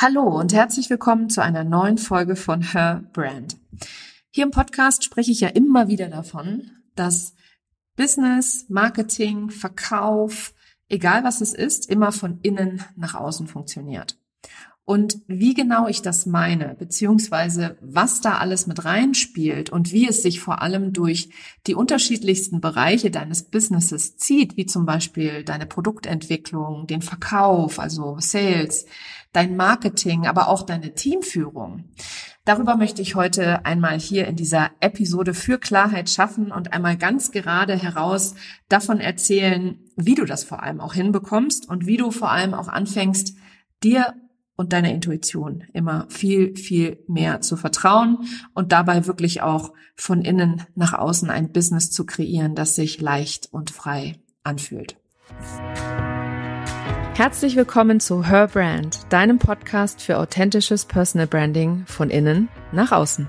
Hallo und herzlich willkommen zu einer neuen Folge von Her Brand. Hier im Podcast spreche ich ja immer wieder davon, dass Business, Marketing, Verkauf, egal was es ist, immer von innen nach außen funktioniert. Und wie genau ich das meine, beziehungsweise was da alles mit reinspielt und wie es sich vor allem durch die unterschiedlichsten Bereiche deines Businesses zieht, wie zum Beispiel deine Produktentwicklung, den Verkauf, also Sales, dein Marketing, aber auch deine Teamführung. Darüber möchte ich heute einmal hier in dieser Episode für Klarheit schaffen und einmal ganz gerade heraus davon erzählen, wie du das vor allem auch hinbekommst und wie du vor allem auch anfängst, dir und deiner Intuition immer viel, viel mehr zu vertrauen und dabei wirklich auch von innen nach außen ein Business zu kreieren, das sich leicht und frei anfühlt. Herzlich willkommen zu Her Brand, deinem Podcast für authentisches Personal Branding von innen nach außen.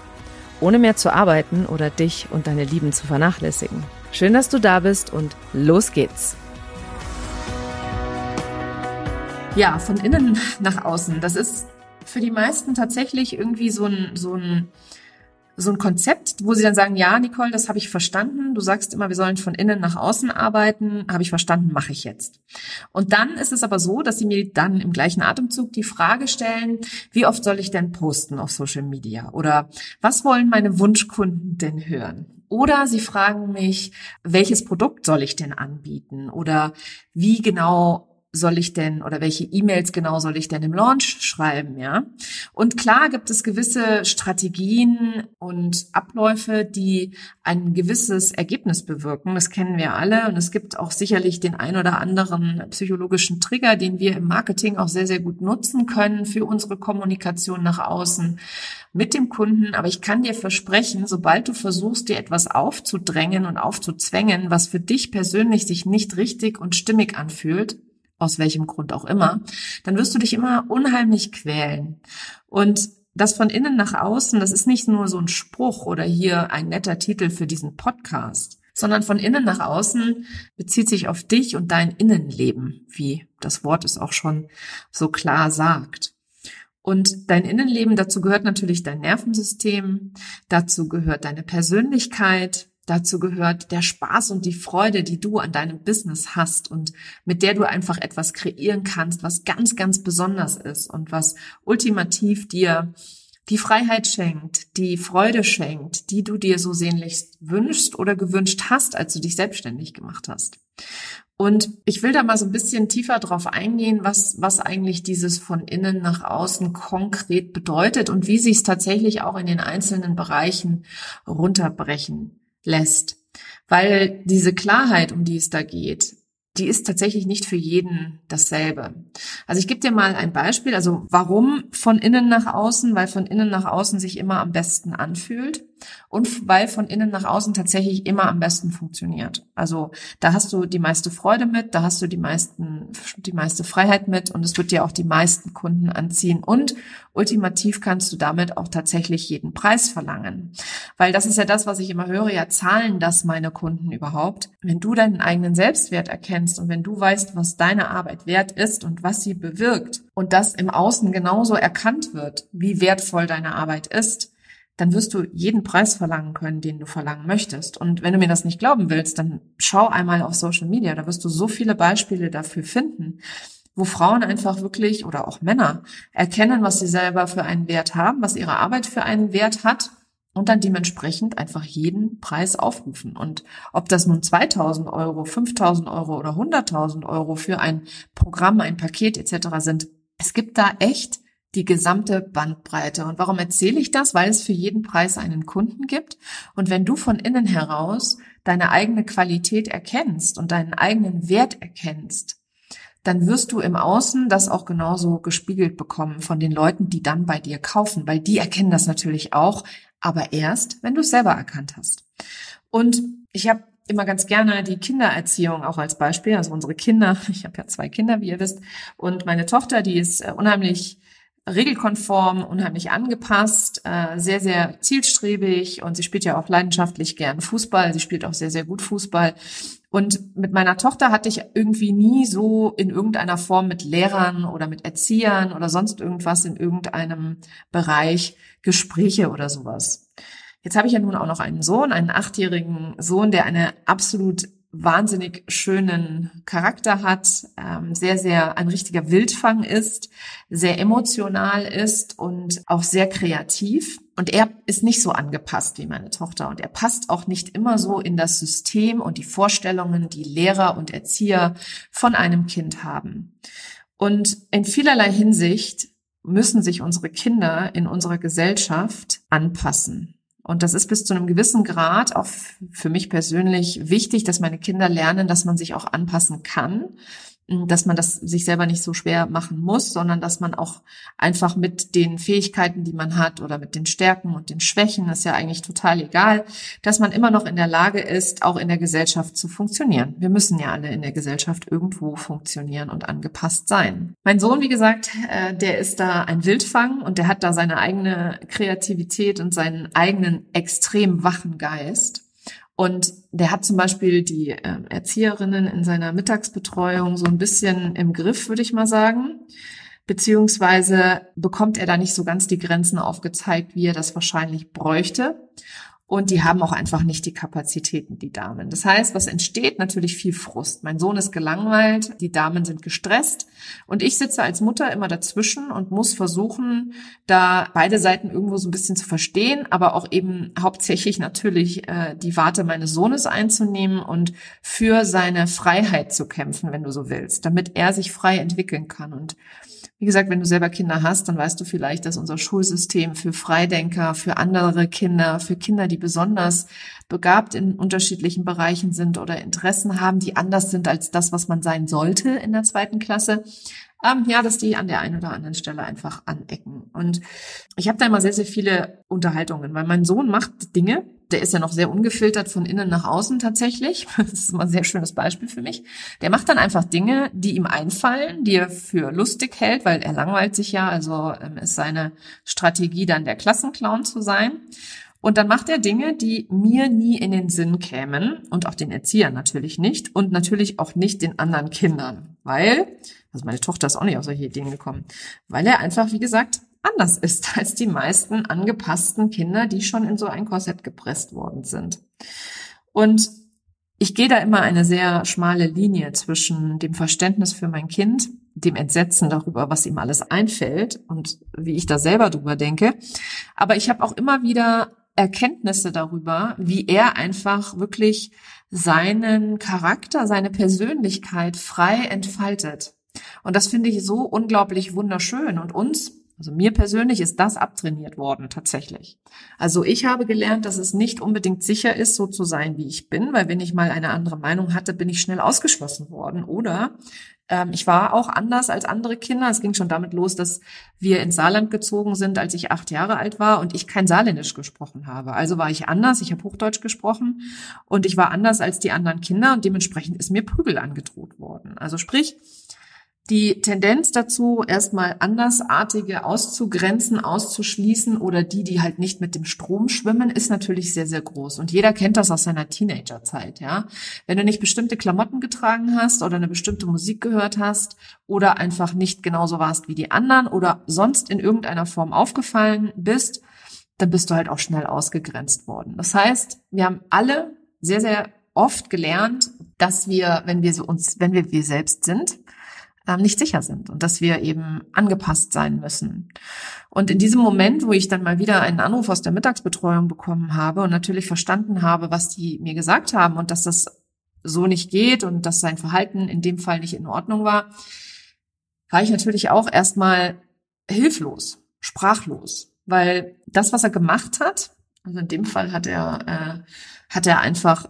Ohne mehr zu arbeiten oder dich und deine Lieben zu vernachlässigen. Schön, dass du da bist und los geht's. Ja, von innen nach außen. Das ist für die meisten tatsächlich irgendwie so ein, so ein so ein Konzept, wo sie dann sagen, ja, Nicole, das habe ich verstanden. Du sagst immer, wir sollen von innen nach außen arbeiten. Habe ich verstanden, mache ich jetzt. Und dann ist es aber so, dass sie mir dann im gleichen Atemzug die Frage stellen, wie oft soll ich denn posten auf Social Media? Oder was wollen meine Wunschkunden denn hören? Oder sie fragen mich, welches Produkt soll ich denn anbieten? Oder wie genau soll ich denn oder welche E-Mails genau soll ich denn im Launch schreiben, ja? Und klar gibt es gewisse Strategien und Abläufe, die ein gewisses Ergebnis bewirken. Das kennen wir alle und es gibt auch sicherlich den ein oder anderen psychologischen Trigger, den wir im Marketing auch sehr sehr gut nutzen können für unsere Kommunikation nach außen mit dem Kunden. Aber ich kann dir versprechen, sobald du versuchst, dir etwas aufzudrängen und aufzuzwängen, was für dich persönlich sich nicht richtig und stimmig anfühlt, aus welchem Grund auch immer, dann wirst du dich immer unheimlich quälen. Und das von innen nach außen, das ist nicht nur so ein Spruch oder hier ein netter Titel für diesen Podcast, sondern von innen nach außen bezieht sich auf dich und dein Innenleben, wie das Wort es auch schon so klar sagt. Und dein Innenleben, dazu gehört natürlich dein Nervensystem, dazu gehört deine Persönlichkeit, Dazu gehört der Spaß und die Freude, die du an deinem Business hast und mit der du einfach etwas kreieren kannst, was ganz, ganz besonders ist und was ultimativ dir die Freiheit schenkt, die Freude schenkt, die du dir so sehnlichst wünschst oder gewünscht hast, als du dich selbstständig gemacht hast. Und ich will da mal so ein bisschen tiefer drauf eingehen, was, was eigentlich dieses von innen nach außen konkret bedeutet und wie sich es tatsächlich auch in den einzelnen Bereichen runterbrechen lässt. Weil diese Klarheit, um die es da geht, die ist tatsächlich nicht für jeden dasselbe. Also ich gebe dir mal ein Beispiel. Also warum von innen nach außen? Weil von innen nach außen sich immer am besten anfühlt und weil von innen nach außen tatsächlich immer am besten funktioniert. Also da hast du die meiste Freude mit, da hast du die meisten, die meiste Freiheit mit und es wird dir auch die meisten Kunden anziehen und ultimativ kannst du damit auch tatsächlich jeden Preis verlangen. Weil das ist ja das, was ich immer höre, ja zahlen das meine Kunden überhaupt. Wenn du deinen eigenen Selbstwert erkennst und wenn du weißt, was deine Arbeit wert ist und was sie bewirkt und das im Außen genauso erkannt wird, wie wertvoll deine Arbeit ist, dann wirst du jeden Preis verlangen können, den du verlangen möchtest. Und wenn du mir das nicht glauben willst, dann schau einmal auf Social Media. Da wirst du so viele Beispiele dafür finden, wo Frauen einfach wirklich oder auch Männer erkennen, was sie selber für einen Wert haben, was ihre Arbeit für einen Wert hat und dann dementsprechend einfach jeden Preis aufrufen. Und ob das nun 2000 Euro, 5000 Euro oder 100.000 Euro für ein Programm, ein Paket etc. sind, es gibt da echt die gesamte Bandbreite. Und warum erzähle ich das? Weil es für jeden Preis einen Kunden gibt. Und wenn du von innen heraus deine eigene Qualität erkennst und deinen eigenen Wert erkennst, dann wirst du im Außen das auch genauso gespiegelt bekommen von den Leuten, die dann bei dir kaufen, weil die erkennen das natürlich auch, aber erst, wenn du es selber erkannt hast. Und ich habe immer ganz gerne die Kindererziehung auch als Beispiel, also unsere Kinder. Ich habe ja zwei Kinder, wie ihr wisst, und meine Tochter, die ist äh, unheimlich regelkonform, unheimlich angepasst, äh, sehr, sehr zielstrebig und sie spielt ja auch leidenschaftlich gern Fußball. Sie spielt auch sehr, sehr gut Fußball. Und mit meiner Tochter hatte ich irgendwie nie so in irgendeiner Form mit Lehrern oder mit Erziehern oder sonst irgendwas in irgendeinem Bereich Gespräche oder sowas. Jetzt habe ich ja nun auch noch einen Sohn, einen achtjährigen Sohn, der eine absolut wahnsinnig schönen Charakter hat, ähm, sehr, sehr ein richtiger Wildfang ist, sehr emotional ist und auch sehr kreativ. Und er ist nicht so angepasst wie meine Tochter und er passt auch nicht immer so in das System und die Vorstellungen, die Lehrer und Erzieher von einem Kind haben. Und in vielerlei Hinsicht müssen sich unsere Kinder in unserer Gesellschaft anpassen. Und das ist bis zu einem gewissen Grad auch für mich persönlich wichtig, dass meine Kinder lernen, dass man sich auch anpassen kann dass man das sich selber nicht so schwer machen muss, sondern dass man auch einfach mit den Fähigkeiten, die man hat oder mit den Stärken und den Schwächen, ist ja eigentlich total egal, dass man immer noch in der Lage ist, auch in der Gesellschaft zu funktionieren. Wir müssen ja alle in der Gesellschaft irgendwo funktionieren und angepasst sein. Mein Sohn, wie gesagt, äh, der ist da ein Wildfang und der hat da seine eigene Kreativität und seinen eigenen extrem wachen Geist. Und der hat zum Beispiel die äh, Erzieherinnen in seiner Mittagsbetreuung so ein bisschen im Griff, würde ich mal sagen. beziehungsweise bekommt er da nicht so ganz die Grenzen aufgezeigt, wie er das wahrscheinlich bräuchte. Und die haben auch einfach nicht die Kapazitäten, die Damen. Das heißt, was entsteht? Natürlich viel Frust. Mein Sohn ist gelangweilt, die Damen sind gestresst und ich sitze als Mutter immer dazwischen und muss versuchen, da beide Seiten irgendwo so ein bisschen zu verstehen, aber auch eben hauptsächlich natürlich äh, die Warte meines Sohnes einzunehmen und für seine Freiheit zu kämpfen, wenn du so willst, damit er sich frei entwickeln kann. Und wie gesagt, wenn du selber Kinder hast, dann weißt du vielleicht, dass unser Schulsystem für Freidenker, für andere Kinder, für Kinder, die besonders begabt in unterschiedlichen Bereichen sind oder Interessen haben, die anders sind als das, was man sein sollte in der zweiten Klasse, ähm, ja, dass die an der einen oder anderen Stelle einfach anecken. Und ich habe da immer sehr, sehr viele Unterhaltungen, weil mein Sohn macht Dinge, der ist ja noch sehr ungefiltert von innen nach außen tatsächlich. Das ist immer ein sehr schönes Beispiel für mich. Der macht dann einfach Dinge, die ihm einfallen, die er für lustig hält, weil er langweilt sich ja. Also ähm, ist seine Strategie dann der Klassenclown zu sein. Und dann macht er Dinge, die mir nie in den Sinn kämen und auch den Erziehern natürlich nicht und natürlich auch nicht den anderen Kindern, weil, also meine Tochter ist auch nicht auf solche Ideen gekommen, weil er einfach, wie gesagt, anders ist als die meisten angepassten Kinder, die schon in so ein Korsett gepresst worden sind. Und ich gehe da immer eine sehr schmale Linie zwischen dem Verständnis für mein Kind, dem Entsetzen darüber, was ihm alles einfällt und wie ich da selber drüber denke. Aber ich habe auch immer wieder Erkenntnisse darüber, wie er einfach wirklich seinen Charakter, seine Persönlichkeit frei entfaltet. Und das finde ich so unglaublich wunderschön. Und uns also mir persönlich ist das abtrainiert worden, tatsächlich. Also ich habe gelernt, dass es nicht unbedingt sicher ist, so zu sein, wie ich bin, weil wenn ich mal eine andere Meinung hatte, bin ich schnell ausgeschlossen worden. Oder ähm, ich war auch anders als andere Kinder. Es ging schon damit los, dass wir ins Saarland gezogen sind, als ich acht Jahre alt war und ich kein Saarländisch gesprochen habe. Also war ich anders, ich habe Hochdeutsch gesprochen und ich war anders als die anderen Kinder und dementsprechend ist mir Prügel angedroht worden. Also sprich, die Tendenz dazu, erstmal Andersartige auszugrenzen, auszuschließen oder die, die halt nicht mit dem Strom schwimmen, ist natürlich sehr, sehr groß. Und jeder kennt das aus seiner Teenagerzeit, ja. Wenn du nicht bestimmte Klamotten getragen hast oder eine bestimmte Musik gehört hast oder einfach nicht genauso warst wie die anderen oder sonst in irgendeiner Form aufgefallen bist, dann bist du halt auch schnell ausgegrenzt worden. Das heißt, wir haben alle sehr, sehr oft gelernt, dass wir, wenn wir so uns, wenn wir wir selbst sind, nicht sicher sind und dass wir eben angepasst sein müssen. Und in diesem Moment, wo ich dann mal wieder einen Anruf aus der Mittagsbetreuung bekommen habe und natürlich verstanden habe, was die mir gesagt haben und dass das so nicht geht und dass sein Verhalten in dem Fall nicht in Ordnung war, war ich natürlich auch erstmal hilflos, sprachlos, weil das, was er gemacht hat, also in dem Fall hat er, äh, hat er einfach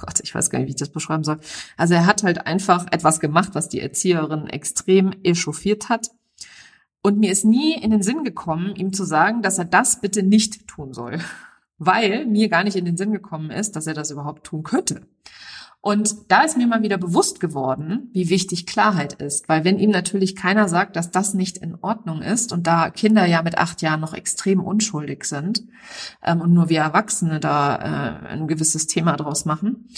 Gott, ich weiß gar nicht, wie ich das beschreiben soll. Also er hat halt einfach etwas gemacht, was die Erzieherin extrem echauffiert hat. Und mir ist nie in den Sinn gekommen, ihm zu sagen, dass er das bitte nicht tun soll. Weil mir gar nicht in den Sinn gekommen ist, dass er das überhaupt tun könnte. Und da ist mir mal wieder bewusst geworden, wie wichtig Klarheit ist, weil wenn ihm natürlich keiner sagt, dass das nicht in Ordnung ist und da Kinder ja mit acht Jahren noch extrem unschuldig sind ähm, und nur wir Erwachsene da äh, ein gewisses Thema draus machen,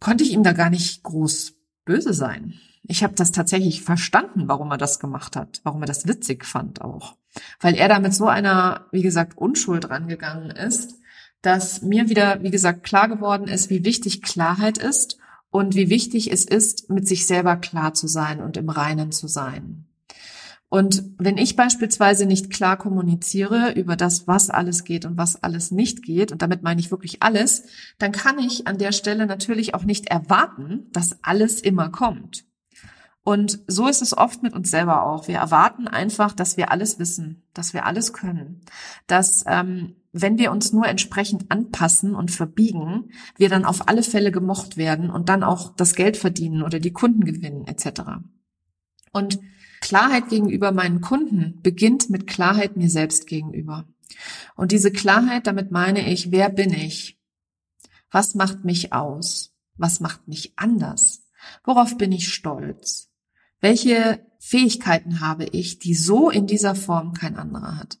konnte ich ihm da gar nicht groß böse sein. Ich habe das tatsächlich verstanden, warum er das gemacht hat, warum er das witzig fand auch, weil er da mit so einer, wie gesagt, Unschuld rangegangen ist dass mir wieder, wie gesagt, klar geworden ist, wie wichtig Klarheit ist und wie wichtig es ist, mit sich selber klar zu sein und im Reinen zu sein. Und wenn ich beispielsweise nicht klar kommuniziere über das, was alles geht und was alles nicht geht, und damit meine ich wirklich alles, dann kann ich an der Stelle natürlich auch nicht erwarten, dass alles immer kommt. Und so ist es oft mit uns selber auch. Wir erwarten einfach, dass wir alles wissen, dass wir alles können, dass ähm, wenn wir uns nur entsprechend anpassen und verbiegen, wir dann auf alle Fälle gemocht werden und dann auch das Geld verdienen oder die Kunden gewinnen etc. Und Klarheit gegenüber meinen Kunden beginnt mit Klarheit mir selbst gegenüber. Und diese Klarheit, damit meine ich, wer bin ich? Was macht mich aus? Was macht mich anders? Worauf bin ich stolz? Welche Fähigkeiten habe ich, die so in dieser Form kein anderer hat?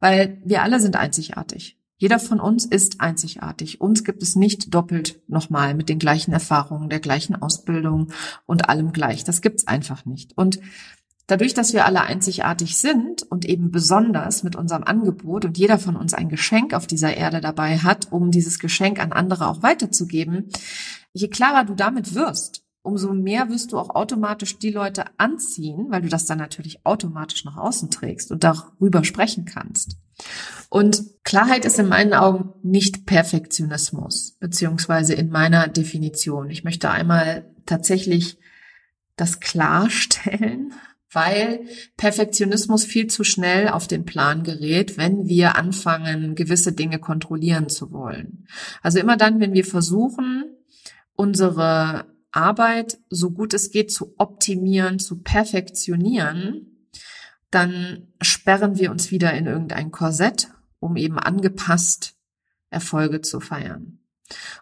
Weil wir alle sind einzigartig. Jeder von uns ist einzigartig. Uns gibt es nicht doppelt nochmal mit den gleichen Erfahrungen, der gleichen Ausbildung und allem gleich. Das gibt's einfach nicht. Und Dadurch, dass wir alle einzigartig sind und eben besonders mit unserem Angebot und jeder von uns ein Geschenk auf dieser Erde dabei hat, um dieses Geschenk an andere auch weiterzugeben, je klarer du damit wirst, umso mehr wirst du auch automatisch die Leute anziehen, weil du das dann natürlich automatisch nach außen trägst und darüber sprechen kannst. Und Klarheit ist in meinen Augen nicht Perfektionismus, beziehungsweise in meiner Definition. Ich möchte einmal tatsächlich das klarstellen, weil Perfektionismus viel zu schnell auf den Plan gerät, wenn wir anfangen, gewisse Dinge kontrollieren zu wollen. Also immer dann, wenn wir versuchen, unsere Arbeit so gut es geht zu optimieren, zu perfektionieren, dann sperren wir uns wieder in irgendein Korsett, um eben angepasst Erfolge zu feiern.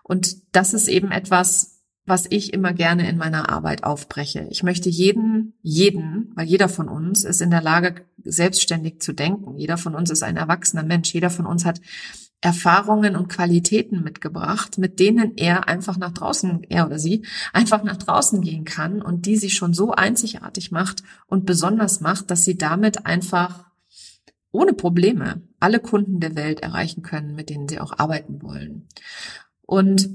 Und das ist eben etwas, was ich immer gerne in meiner Arbeit aufbreche. Ich möchte jeden, jeden, weil jeder von uns ist in der Lage, selbstständig zu denken. Jeder von uns ist ein erwachsener Mensch. Jeder von uns hat Erfahrungen und Qualitäten mitgebracht, mit denen er einfach nach draußen, er oder sie, einfach nach draußen gehen kann und die sie schon so einzigartig macht und besonders macht, dass sie damit einfach ohne Probleme alle Kunden der Welt erreichen können, mit denen sie auch arbeiten wollen. Und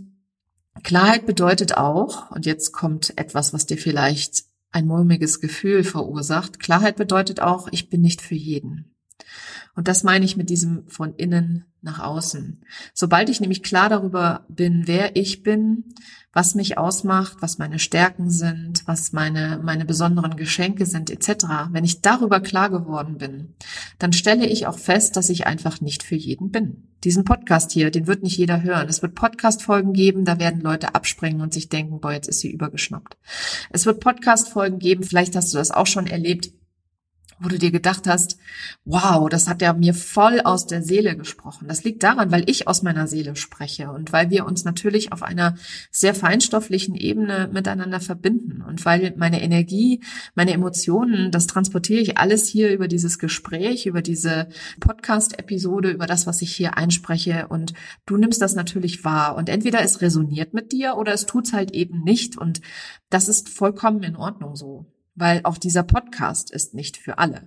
Klarheit bedeutet auch, und jetzt kommt etwas, was dir vielleicht ein mulmiges Gefühl verursacht, Klarheit bedeutet auch, ich bin nicht für jeden. Und das meine ich mit diesem von innen nach außen. Sobald ich nämlich klar darüber bin, wer ich bin, was mich ausmacht, was meine Stärken sind, was meine, meine besonderen Geschenke sind, etc., wenn ich darüber klar geworden bin, dann stelle ich auch fest, dass ich einfach nicht für jeden bin. Diesen Podcast hier, den wird nicht jeder hören. Es wird Podcast-Folgen geben, da werden Leute abspringen und sich denken, boah, jetzt ist sie übergeschnappt. Es wird Podcast-Folgen geben, vielleicht hast du das auch schon erlebt, wo du dir gedacht hast, wow, das hat ja mir voll aus der Seele gesprochen. Das liegt daran, weil ich aus meiner Seele spreche und weil wir uns natürlich auf einer sehr feinstofflichen Ebene miteinander verbinden und weil meine Energie, meine Emotionen, das transportiere ich alles hier über dieses Gespräch, über diese Podcast-Episode, über das, was ich hier einspreche und du nimmst das natürlich wahr und entweder es resoniert mit dir oder es tut's halt eben nicht und das ist vollkommen in Ordnung so weil auch dieser Podcast ist nicht für alle.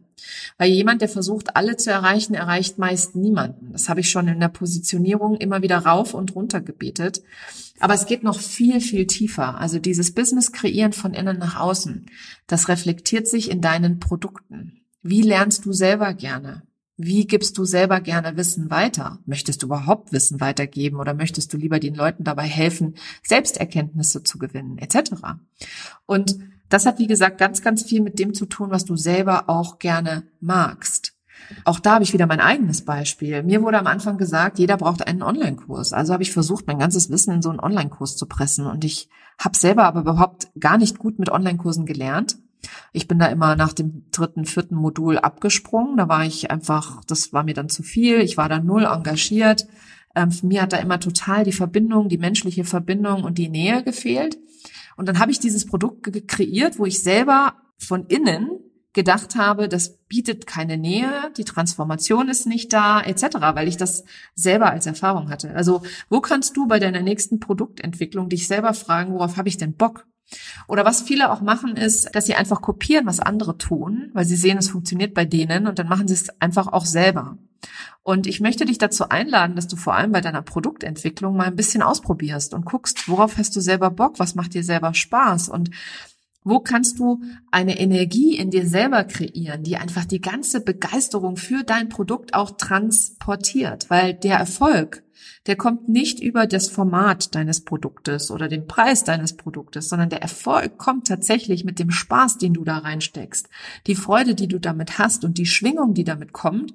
Weil jemand, der versucht, alle zu erreichen, erreicht meist niemanden. Das habe ich schon in der Positionierung immer wieder rauf und runter gebetet. Aber es geht noch viel, viel tiefer. Also dieses Business kreieren von innen nach außen, das reflektiert sich in deinen Produkten. Wie lernst du selber gerne? Wie gibst du selber gerne Wissen weiter? Möchtest du überhaupt Wissen weitergeben oder möchtest du lieber den Leuten dabei helfen, Selbsterkenntnisse zu gewinnen, etc.? Und das hat, wie gesagt, ganz, ganz viel mit dem zu tun, was du selber auch gerne magst. Auch da habe ich wieder mein eigenes Beispiel. Mir wurde am Anfang gesagt, jeder braucht einen Online-Kurs. Also habe ich versucht, mein ganzes Wissen in so einen Online-Kurs zu pressen. Und ich habe selber aber überhaupt gar nicht gut mit Online-Kursen gelernt. Ich bin da immer nach dem dritten, vierten Modul abgesprungen. Da war ich einfach, das war mir dann zu viel. Ich war da null engagiert. Ähm, mir hat da immer total die Verbindung, die menschliche Verbindung und die Nähe gefehlt. Und dann habe ich dieses Produkt kreiert, wo ich selber von innen gedacht habe, das bietet keine Nähe, die Transformation ist nicht da, etc., weil ich das selber als Erfahrung hatte. Also wo kannst du bei deiner nächsten Produktentwicklung dich selber fragen, worauf habe ich denn Bock? Oder was viele auch machen, ist, dass sie einfach kopieren, was andere tun, weil sie sehen, es funktioniert bei denen und dann machen sie es einfach auch selber. Und ich möchte dich dazu einladen, dass du vor allem bei deiner Produktentwicklung mal ein bisschen ausprobierst und guckst, worauf hast du selber Bock, was macht dir selber Spaß und wo kannst du eine Energie in dir selber kreieren, die einfach die ganze Begeisterung für dein Produkt auch transportiert? Weil der Erfolg, der kommt nicht über das Format deines Produktes oder den Preis deines Produktes, sondern der Erfolg kommt tatsächlich mit dem Spaß, den du da reinsteckst, die Freude, die du damit hast und die Schwingung, die damit kommt.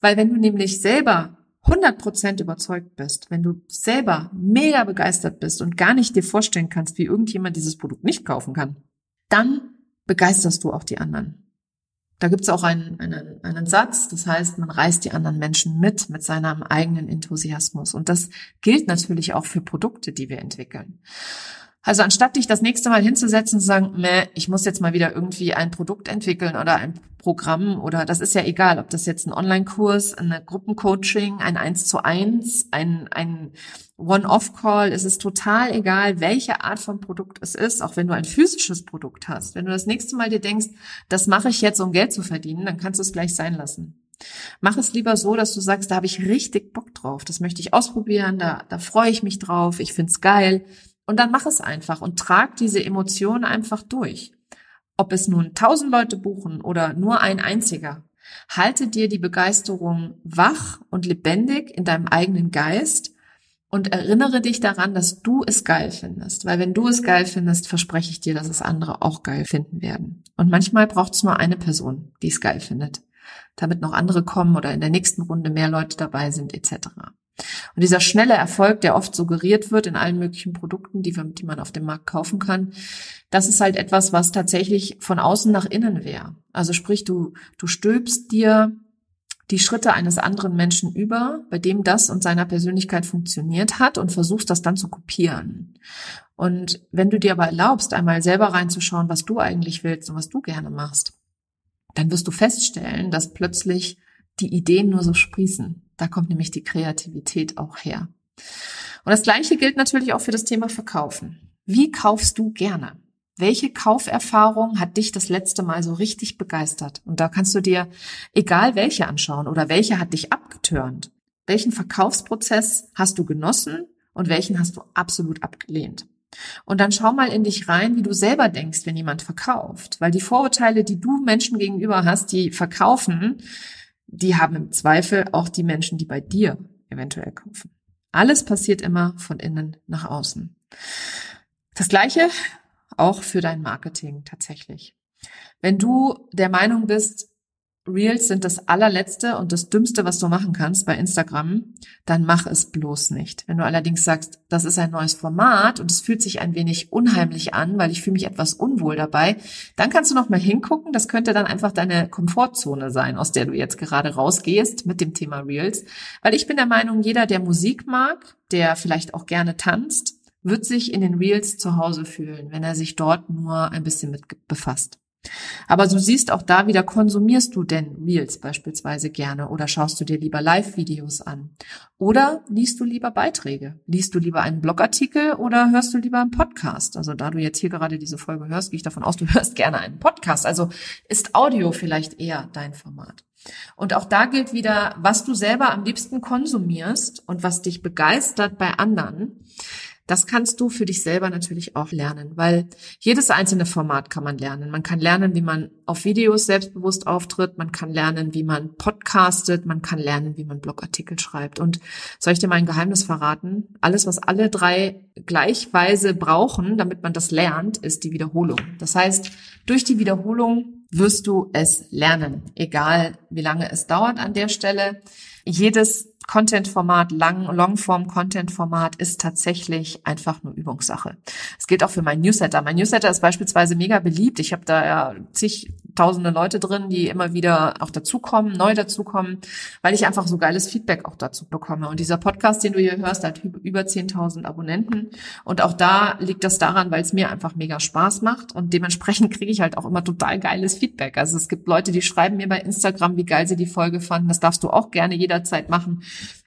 Weil wenn du nämlich selber 100% überzeugt bist, wenn du selber mega begeistert bist und gar nicht dir vorstellen kannst, wie irgendjemand dieses Produkt nicht kaufen kann, dann begeisterst du auch die anderen. Da gibt's auch einen, einen, einen Satz, das heißt, man reißt die anderen Menschen mit, mit seinem eigenen Enthusiasmus. Und das gilt natürlich auch für Produkte, die wir entwickeln. Also anstatt dich das nächste Mal hinzusetzen und zu sagen, meh, ich muss jetzt mal wieder irgendwie ein Produkt entwickeln oder ein Programm oder das ist ja egal, ob das jetzt ein Online-Kurs, ein Gruppencoaching, ein 1 zu 1, ein, ein One-Off-Call, es ist total egal, welche Art von Produkt es ist, auch wenn du ein physisches Produkt hast. Wenn du das nächste Mal dir denkst, das mache ich jetzt, um Geld zu verdienen, dann kannst du es gleich sein lassen. Mach es lieber so, dass du sagst, da habe ich richtig Bock drauf, das möchte ich ausprobieren, da, da freue ich mich drauf, ich find's geil, und dann mach es einfach und trag diese Emotionen einfach durch. Ob es nun tausend Leute buchen oder nur ein einziger. Halte dir die Begeisterung wach und lebendig in deinem eigenen Geist und erinnere dich daran, dass du es geil findest. Weil wenn du es geil findest, verspreche ich dir, dass es andere auch geil finden werden. Und manchmal braucht es nur eine Person, die es geil findet, damit noch andere kommen oder in der nächsten Runde mehr Leute dabei sind etc. Und dieser schnelle Erfolg, der oft suggeriert wird in allen möglichen Produkten, die, die man auf dem Markt kaufen kann, das ist halt etwas, was tatsächlich von außen nach innen wäre. Also sprich, du, du stülpst dir die Schritte eines anderen Menschen über, bei dem das und seiner Persönlichkeit funktioniert hat und versuchst das dann zu kopieren. Und wenn du dir aber erlaubst, einmal selber reinzuschauen, was du eigentlich willst und was du gerne machst, dann wirst du feststellen, dass plötzlich die Ideen nur so sprießen. Da kommt nämlich die Kreativität auch her. Und das Gleiche gilt natürlich auch für das Thema Verkaufen. Wie kaufst du gerne? Welche Kauferfahrung hat dich das letzte Mal so richtig begeistert? Und da kannst du dir egal welche anschauen oder welche hat dich abgetörnt. Welchen Verkaufsprozess hast du genossen und welchen hast du absolut abgelehnt? Und dann schau mal in dich rein, wie du selber denkst, wenn jemand verkauft. Weil die Vorurteile, die du Menschen gegenüber hast, die verkaufen, die haben im Zweifel auch die Menschen, die bei dir eventuell kaufen. Alles passiert immer von innen nach außen. Das Gleiche auch für dein Marketing tatsächlich. Wenn du der Meinung bist, Reels sind das allerletzte und das dümmste, was du machen kannst bei Instagram, dann mach es bloß nicht. Wenn du allerdings sagst, das ist ein neues Format und es fühlt sich ein wenig unheimlich an, weil ich fühle mich etwas unwohl dabei, dann kannst du noch mal hingucken. Das könnte dann einfach deine Komfortzone sein, aus der du jetzt gerade rausgehst mit dem Thema Reels. Weil ich bin der Meinung, jeder, der Musik mag, der vielleicht auch gerne tanzt, wird sich in den Reels zu Hause fühlen, wenn er sich dort nur ein bisschen mit befasst. Aber du siehst auch da wieder, konsumierst du denn Reels beispielsweise gerne oder schaust du dir lieber Live-Videos an? Oder liest du lieber Beiträge? Liest du lieber einen Blogartikel oder hörst du lieber einen Podcast? Also da du jetzt hier gerade diese Folge hörst, gehe ich davon aus, du hörst gerne einen Podcast. Also ist Audio vielleicht eher dein Format. Und auch da gilt wieder, was du selber am liebsten konsumierst und was dich begeistert bei anderen das kannst du für dich selber natürlich auch lernen, weil jedes einzelne Format kann man lernen. Man kann lernen, wie man auf Videos selbstbewusst auftritt, man kann lernen, wie man podcastet, man kann lernen, wie man Blogartikel schreibt. Und soll ich dir mal ein Geheimnis verraten? Alles, was alle drei gleichweise brauchen, damit man das lernt, ist die Wiederholung. Das heißt, durch die Wiederholung wirst du es lernen, egal wie lange es dauert an der Stelle. Jedes Content-Format, lang, Longform-Content-Format ist tatsächlich einfach nur Übungssache. Es gilt auch für mein Newsletter. Mein Newsletter ist beispielsweise mega beliebt. Ich habe da ja zig tausende Leute drin, die immer wieder auch dazukommen, neu dazukommen, weil ich einfach so geiles Feedback auch dazu bekomme. Und dieser Podcast, den du hier hörst, hat über 10.000 Abonnenten. Und auch da liegt das daran, weil es mir einfach mega Spaß macht. Und dementsprechend kriege ich halt auch immer total geiles Feedback. Also es gibt Leute, die schreiben mir bei Instagram, wie geil sie die Folge fanden. Das darfst du auch gerne jederzeit machen.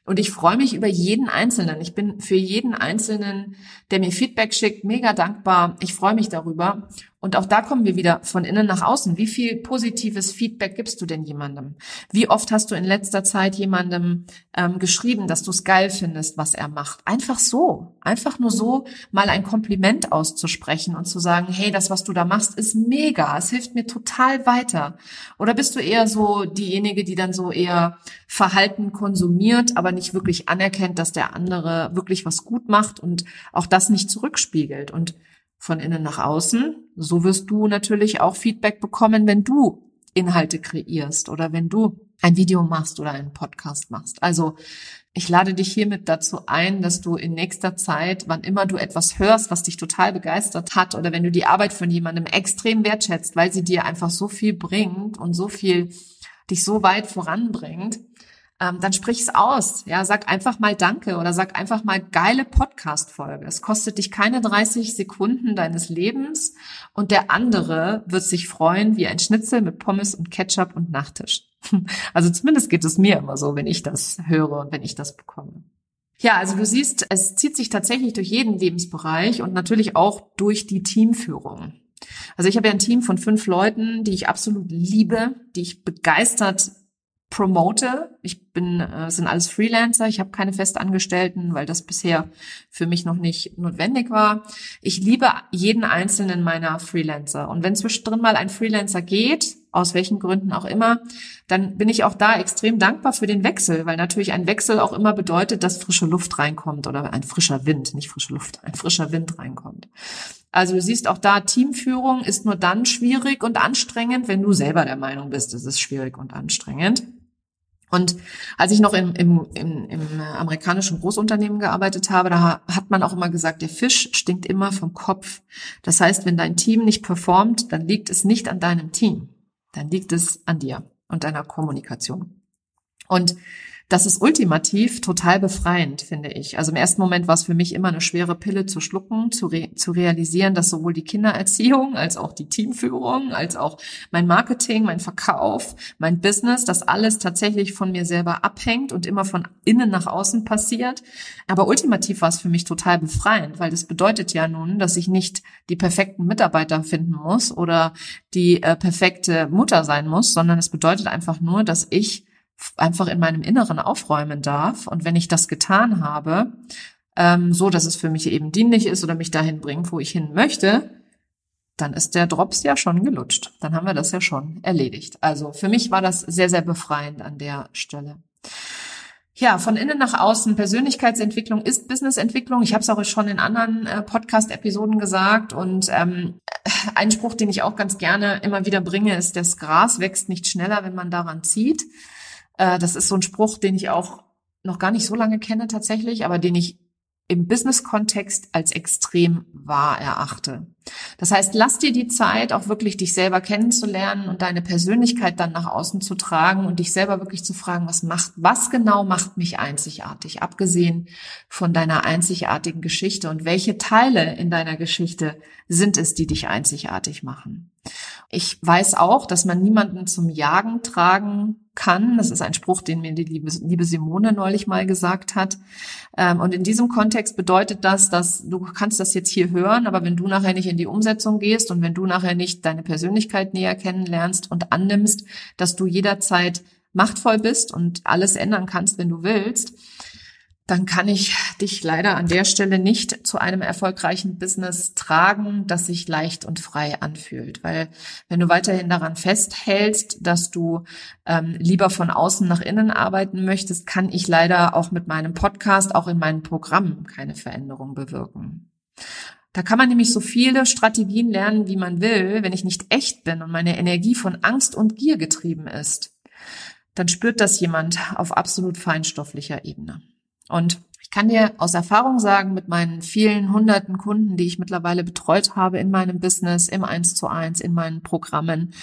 Und ich freue mich über jeden Einzelnen. Ich bin für jeden Einzelnen, der mir Feedback schickt, mega dankbar. Ich freue mich darüber. Und auch da kommen wir wieder von innen nach außen. Wie viel positives Feedback gibst du denn jemandem? Wie oft hast du in letzter Zeit jemandem ähm, geschrieben, dass du es geil findest, was er macht? Einfach so. Einfach nur so mal ein Kompliment auszusprechen und zu sagen, hey, das, was du da machst, ist mega. Es hilft mir total weiter. Oder bist du eher so diejenige, die dann so eher Verhalten konsumiert, aber nicht wirklich anerkennt, dass der andere wirklich was gut macht und auch das nicht zurückspiegelt? Und von innen nach außen. So wirst du natürlich auch Feedback bekommen, wenn du Inhalte kreierst oder wenn du ein Video machst oder einen Podcast machst. Also ich lade dich hiermit dazu ein, dass du in nächster Zeit, wann immer du etwas hörst, was dich total begeistert hat oder wenn du die Arbeit von jemandem extrem wertschätzt, weil sie dir einfach so viel bringt und so viel dich so weit voranbringt, ähm, dann sprich es aus. Ja, sag einfach mal Danke oder sag einfach mal geile Podcast-Folge. Es kostet dich keine 30 Sekunden deines Lebens und der andere wird sich freuen wie ein Schnitzel mit Pommes und Ketchup und Nachtisch. Also zumindest geht es mir immer so, wenn ich das höre und wenn ich das bekomme. Ja, also du siehst, es zieht sich tatsächlich durch jeden Lebensbereich und natürlich auch durch die Teamführung. Also ich habe ja ein Team von fünf Leuten, die ich absolut liebe, die ich begeistert promote. Ich bin, äh, sind alles Freelancer, ich habe keine Festangestellten, weil das bisher für mich noch nicht notwendig war. Ich liebe jeden einzelnen meiner Freelancer. Und wenn zwischendrin mal ein Freelancer geht, aus welchen Gründen auch immer, dann bin ich auch da extrem dankbar für den Wechsel, weil natürlich ein Wechsel auch immer bedeutet, dass frische Luft reinkommt oder ein frischer Wind, nicht frische Luft, ein frischer Wind reinkommt. Also du siehst auch da, Teamführung ist nur dann schwierig und anstrengend, wenn du selber der Meinung bist, es ist schwierig und anstrengend. Und als ich noch im, im, im, im amerikanischen Großunternehmen gearbeitet habe, da hat man auch immer gesagt, der Fisch stinkt immer vom Kopf. Das heißt, wenn dein Team nicht performt, dann liegt es nicht an deinem Team, dann liegt es an dir und deiner Kommunikation. Und das ist ultimativ total befreiend, finde ich. Also im ersten Moment war es für mich immer eine schwere Pille zu schlucken, zu, re zu realisieren, dass sowohl die Kindererziehung als auch die Teamführung, als auch mein Marketing, mein Verkauf, mein Business, das alles tatsächlich von mir selber abhängt und immer von innen nach außen passiert. Aber ultimativ war es für mich total befreiend, weil das bedeutet ja nun, dass ich nicht die perfekten Mitarbeiter finden muss oder die äh, perfekte Mutter sein muss, sondern es bedeutet einfach nur, dass ich einfach in meinem Inneren aufräumen darf. Und wenn ich das getan habe, ähm, so dass es für mich eben dienlich ist oder mich dahin bringt, wo ich hin möchte, dann ist der Drops ja schon gelutscht. Dann haben wir das ja schon erledigt. Also für mich war das sehr, sehr befreiend an der Stelle. Ja, von innen nach außen. Persönlichkeitsentwicklung ist Businessentwicklung. Ich habe es auch schon in anderen äh, Podcast-Episoden gesagt. Und ähm, ein Spruch, den ich auch ganz gerne immer wieder bringe, ist, das Gras wächst nicht schneller, wenn man daran zieht. Äh, das ist so ein Spruch, den ich auch noch gar nicht so lange kenne tatsächlich, aber den ich im Business-Kontext als extrem wahr erachte. Das heißt, lass dir die Zeit, auch wirklich dich selber kennenzulernen und deine Persönlichkeit dann nach außen zu tragen und dich selber wirklich zu fragen, was macht, was genau macht mich einzigartig, abgesehen von deiner einzigartigen Geschichte und welche Teile in deiner Geschichte sind es, die dich einzigartig machen. Ich weiß auch, dass man niemanden zum Jagen tragen kann. Das ist ein Spruch, den mir die liebe, liebe Simone neulich mal gesagt hat. Ähm, und in diesem Kontext bedeutet das, dass du kannst das jetzt hier hören, aber wenn du nachher nicht in die Umsetzung gehst und wenn du nachher nicht deine Persönlichkeit näher kennenlernst und annimmst, dass du jederzeit machtvoll bist und alles ändern kannst, wenn du willst, dann kann ich dich leider an der Stelle nicht zu einem erfolgreichen Business tragen, das sich leicht und frei anfühlt. Weil wenn du weiterhin daran festhältst, dass du ähm, lieber von außen nach innen arbeiten möchtest, kann ich leider auch mit meinem Podcast, auch in meinen Programmen keine Veränderung bewirken. Da kann man nämlich so viele Strategien lernen, wie man will. Wenn ich nicht echt bin und meine Energie von Angst und Gier getrieben ist, dann spürt das jemand auf absolut feinstofflicher Ebene. Und ich kann dir aus Erfahrung sagen, mit meinen vielen hunderten Kunden, die ich mittlerweile betreut habe in meinem Business, im 1 zu 1, in meinen Programmen,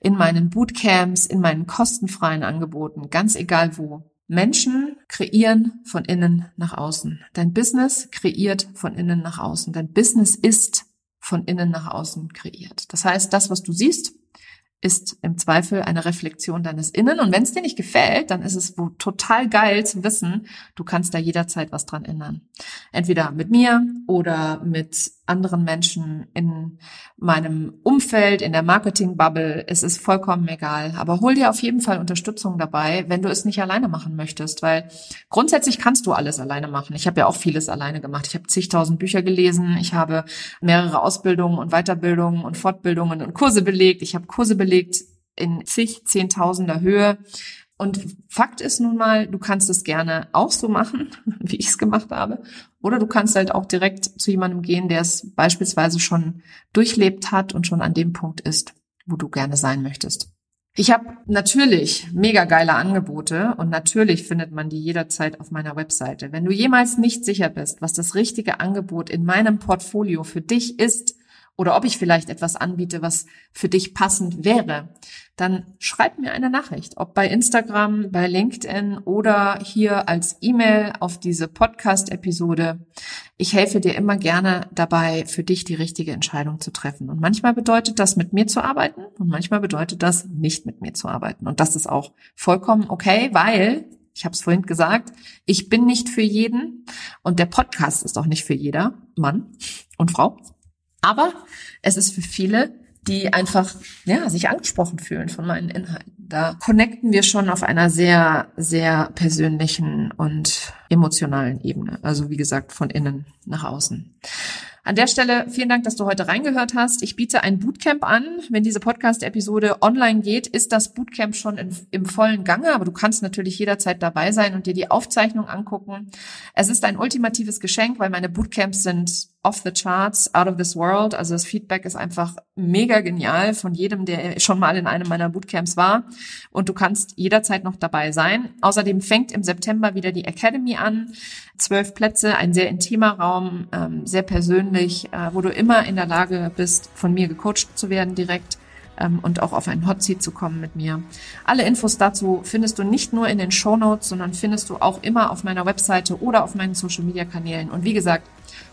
in meinen Bootcamps, in meinen kostenfreien Angeboten, ganz egal wo. Menschen kreieren von innen nach außen. Dein Business kreiert von innen nach außen. Dein Business ist von innen nach außen kreiert. Das heißt, das, was du siehst, ist im Zweifel eine Reflexion deines Innen. Und wenn es dir nicht gefällt, dann ist es total geil zu wissen, du kannst da jederzeit was dran ändern. Entweder mit mir oder mit anderen Menschen in meinem Umfeld, in der Marketing-Bubble. Es ist vollkommen egal. Aber hol dir auf jeden Fall Unterstützung dabei, wenn du es nicht alleine machen möchtest, weil grundsätzlich kannst du alles alleine machen. Ich habe ja auch vieles alleine gemacht. Ich habe zigtausend Bücher gelesen. Ich habe mehrere Ausbildungen und Weiterbildungen und Fortbildungen und Kurse belegt. Ich habe Kurse belegt in zig, zehntausender Höhe. Und Fakt ist nun mal, du kannst es gerne auch so machen, wie ich es gemacht habe. Oder du kannst halt auch direkt zu jemandem gehen, der es beispielsweise schon durchlebt hat und schon an dem Punkt ist, wo du gerne sein möchtest. Ich habe natürlich mega geile Angebote und natürlich findet man die jederzeit auf meiner Webseite. Wenn du jemals nicht sicher bist, was das richtige Angebot in meinem Portfolio für dich ist oder ob ich vielleicht etwas anbiete, was für dich passend wäre, dann schreib mir eine Nachricht, ob bei Instagram, bei LinkedIn oder hier als E-Mail auf diese Podcast-Episode. Ich helfe dir immer gerne dabei, für dich die richtige Entscheidung zu treffen. Und manchmal bedeutet das, mit mir zu arbeiten und manchmal bedeutet das, nicht mit mir zu arbeiten. Und das ist auch vollkommen okay, weil ich habe es vorhin gesagt, ich bin nicht für jeden und der Podcast ist auch nicht für jeder Mann und Frau. Aber es ist für viele, die einfach ja, sich angesprochen fühlen von meinen Inhalten. Da connecten wir schon auf einer sehr, sehr persönlichen und emotionalen Ebene. Also wie gesagt, von innen nach außen. An der Stelle vielen Dank, dass du heute reingehört hast. Ich biete ein Bootcamp an. Wenn diese Podcast-Episode online geht, ist das Bootcamp schon in, im vollen Gange, aber du kannst natürlich jederzeit dabei sein und dir die Aufzeichnung angucken. Es ist ein ultimatives Geschenk, weil meine Bootcamps sind off the charts, out of this world. Also das Feedback ist einfach mega genial von jedem, der schon mal in einem meiner Bootcamps war. Und du kannst jederzeit noch dabei sein. Außerdem fängt im September wieder die Academy an. Zwölf Plätze, ein sehr intimer Raum, ähm, sehr persönlich, äh, wo du immer in der Lage bist, von mir gecoacht zu werden direkt ähm, und auch auf einen Hotseat zu kommen mit mir. Alle Infos dazu findest du nicht nur in den Show Notes, sondern findest du auch immer auf meiner Webseite oder auf meinen Social Media Kanälen. Und wie gesagt,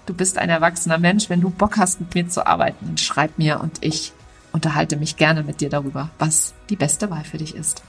du bist ein erwachsener Mensch. Wenn du Bock hast, mit mir zu arbeiten, schreib mir und ich unterhalte mich gerne mit dir darüber, was die beste Wahl für dich ist.